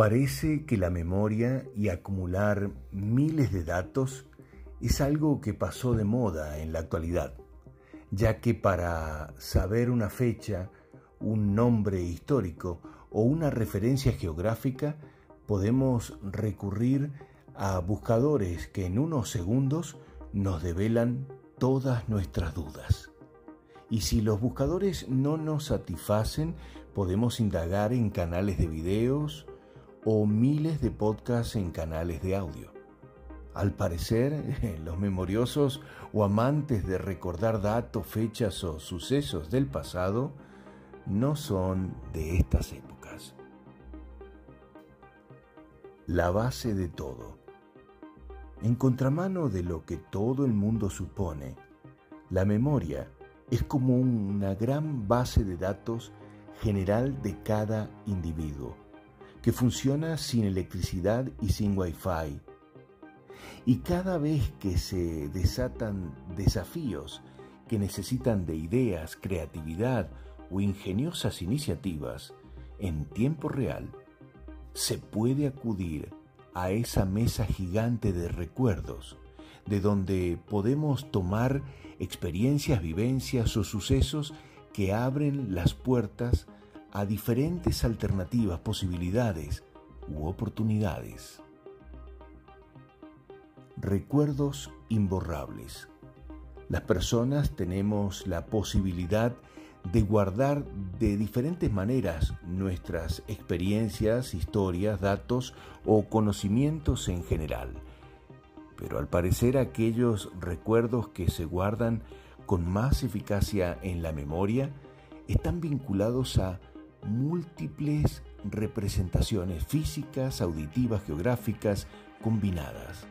Parece que la memoria y acumular miles de datos es algo que pasó de moda en la actualidad, ya que para saber una fecha, un nombre histórico o una referencia geográfica, podemos recurrir a buscadores que en unos segundos nos develan todas nuestras dudas. Y si los buscadores no nos satisfacen, podemos indagar en canales de videos o miles de podcasts en canales de audio. Al parecer, los memoriosos o amantes de recordar datos, fechas o sucesos del pasado no son de estas épocas. La base de todo. En contramano de lo que todo el mundo supone, la memoria es como una gran base de datos general de cada individuo, que funciona sin electricidad y sin wifi. Y cada vez que se desatan desafíos que necesitan de ideas, creatividad o ingeniosas iniciativas en tiempo real, se puede acudir a esa mesa gigante de recuerdos, de donde podemos tomar experiencias, vivencias o sucesos que abren las puertas a diferentes alternativas, posibilidades u oportunidades. Recuerdos imborrables. Las personas tenemos la posibilidad de guardar de diferentes maneras nuestras experiencias, historias, datos o conocimientos en general. Pero al parecer aquellos recuerdos que se guardan con más eficacia en la memoria están vinculados a múltiples representaciones físicas, auditivas, geográficas, combinadas,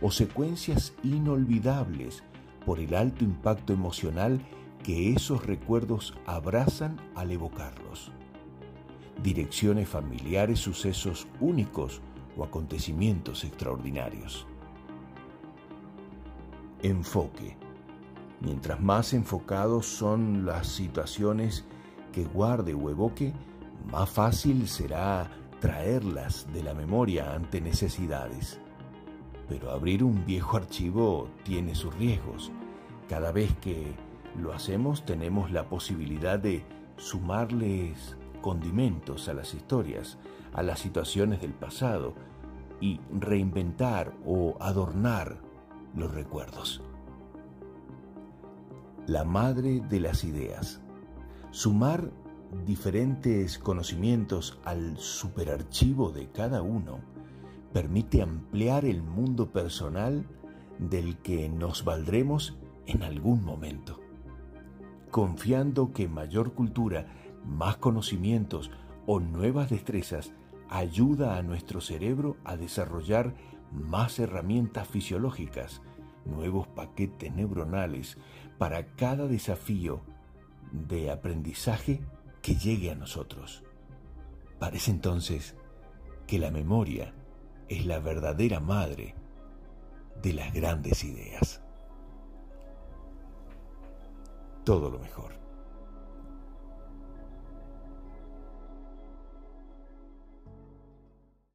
o secuencias inolvidables por el alto impacto emocional que esos recuerdos abrazan al evocarlos. Direcciones familiares, sucesos únicos o acontecimientos extraordinarios. Enfoque. Mientras más enfocados son las situaciones que guarde o evoque, más fácil será traerlas de la memoria ante necesidades. Pero abrir un viejo archivo tiene sus riesgos. Cada vez que lo hacemos tenemos la posibilidad de sumarles condimentos a las historias, a las situaciones del pasado y reinventar o adornar los recuerdos. La madre de las ideas. Sumar diferentes conocimientos al superarchivo de cada uno permite ampliar el mundo personal del que nos valdremos en algún momento. Confiando que mayor cultura, más conocimientos o nuevas destrezas ayuda a nuestro cerebro a desarrollar más herramientas fisiológicas, nuevos paquetes neuronales para cada desafío de aprendizaje que llegue a nosotros. Parece entonces que la memoria es la verdadera madre de las grandes ideas todo lo mejor.